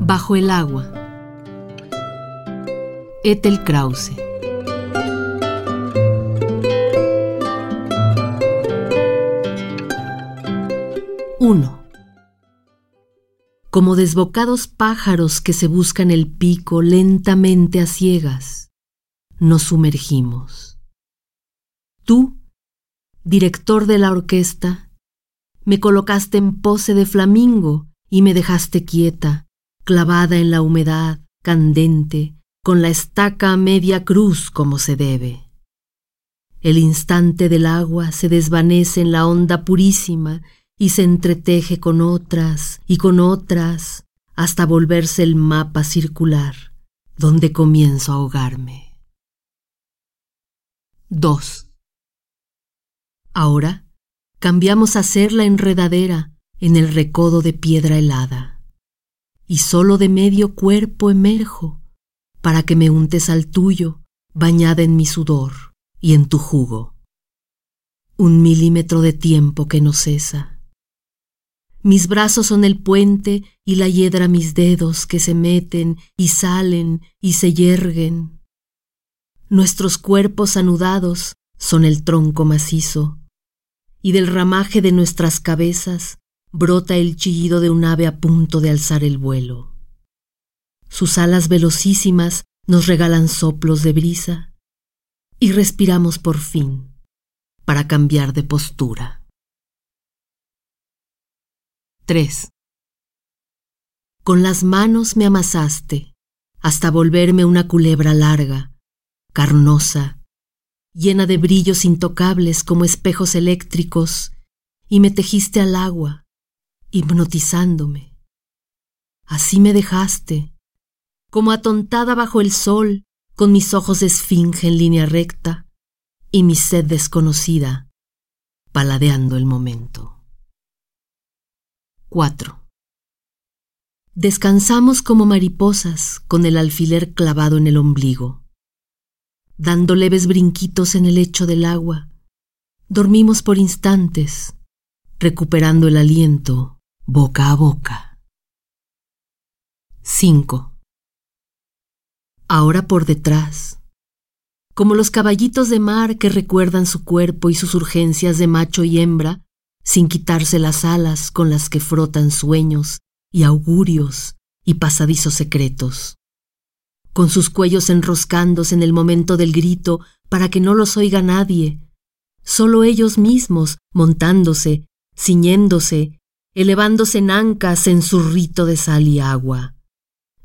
Bajo el agua. Ethel Krause. Como desbocados pájaros que se buscan el pico lentamente a ciegas, nos sumergimos. Tú, director de la orquesta, me colocaste en pose de flamingo y me dejaste quieta, clavada en la humedad, candente, con la estaca a media cruz como se debe. El instante del agua se desvanece en la onda purísima y se entreteje con otras y con otras hasta volverse el mapa circular donde comienzo a ahogarme. 2. Ahora cambiamos a ser la enredadera en el recodo de piedra helada, y solo de medio cuerpo emerjo para que me untes al tuyo, bañada en mi sudor y en tu jugo. Un milímetro de tiempo que no cesa. Mis brazos son el puente y la hiedra mis dedos que se meten y salen y se yerguen. Nuestros cuerpos anudados son el tronco macizo y del ramaje de nuestras cabezas brota el chillido de un ave a punto de alzar el vuelo. Sus alas velocísimas nos regalan soplos de brisa y respiramos por fin para cambiar de postura. 3. Con las manos me amasaste hasta volverme una culebra larga, carnosa, llena de brillos intocables como espejos eléctricos, y me tejiste al agua, hipnotizándome. Así me dejaste, como atontada bajo el sol, con mis ojos de esfinge en línea recta y mi sed desconocida, paladeando el momento. 4. Descansamos como mariposas con el alfiler clavado en el ombligo dando leves brinquitos en el lecho del agua. Dormimos por instantes, recuperando el aliento boca a boca. 5. Ahora por detrás, como los caballitos de mar que recuerdan su cuerpo y sus urgencias de macho y hembra, sin quitarse las alas con las que frotan sueños y augurios y pasadizos secretos con sus cuellos enroscándose en el momento del grito para que no los oiga nadie, solo ellos mismos montándose, ciñéndose, elevándose en ancas en su rito de sal y agua,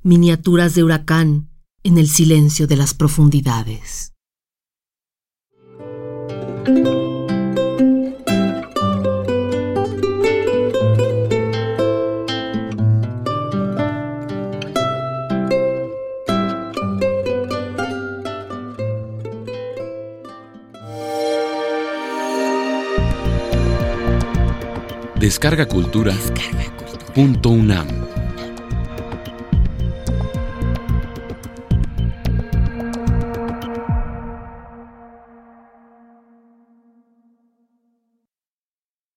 miniaturas de huracán en el silencio de las profundidades. Descarga Cultura. Descarga cultura. Punto UNAM.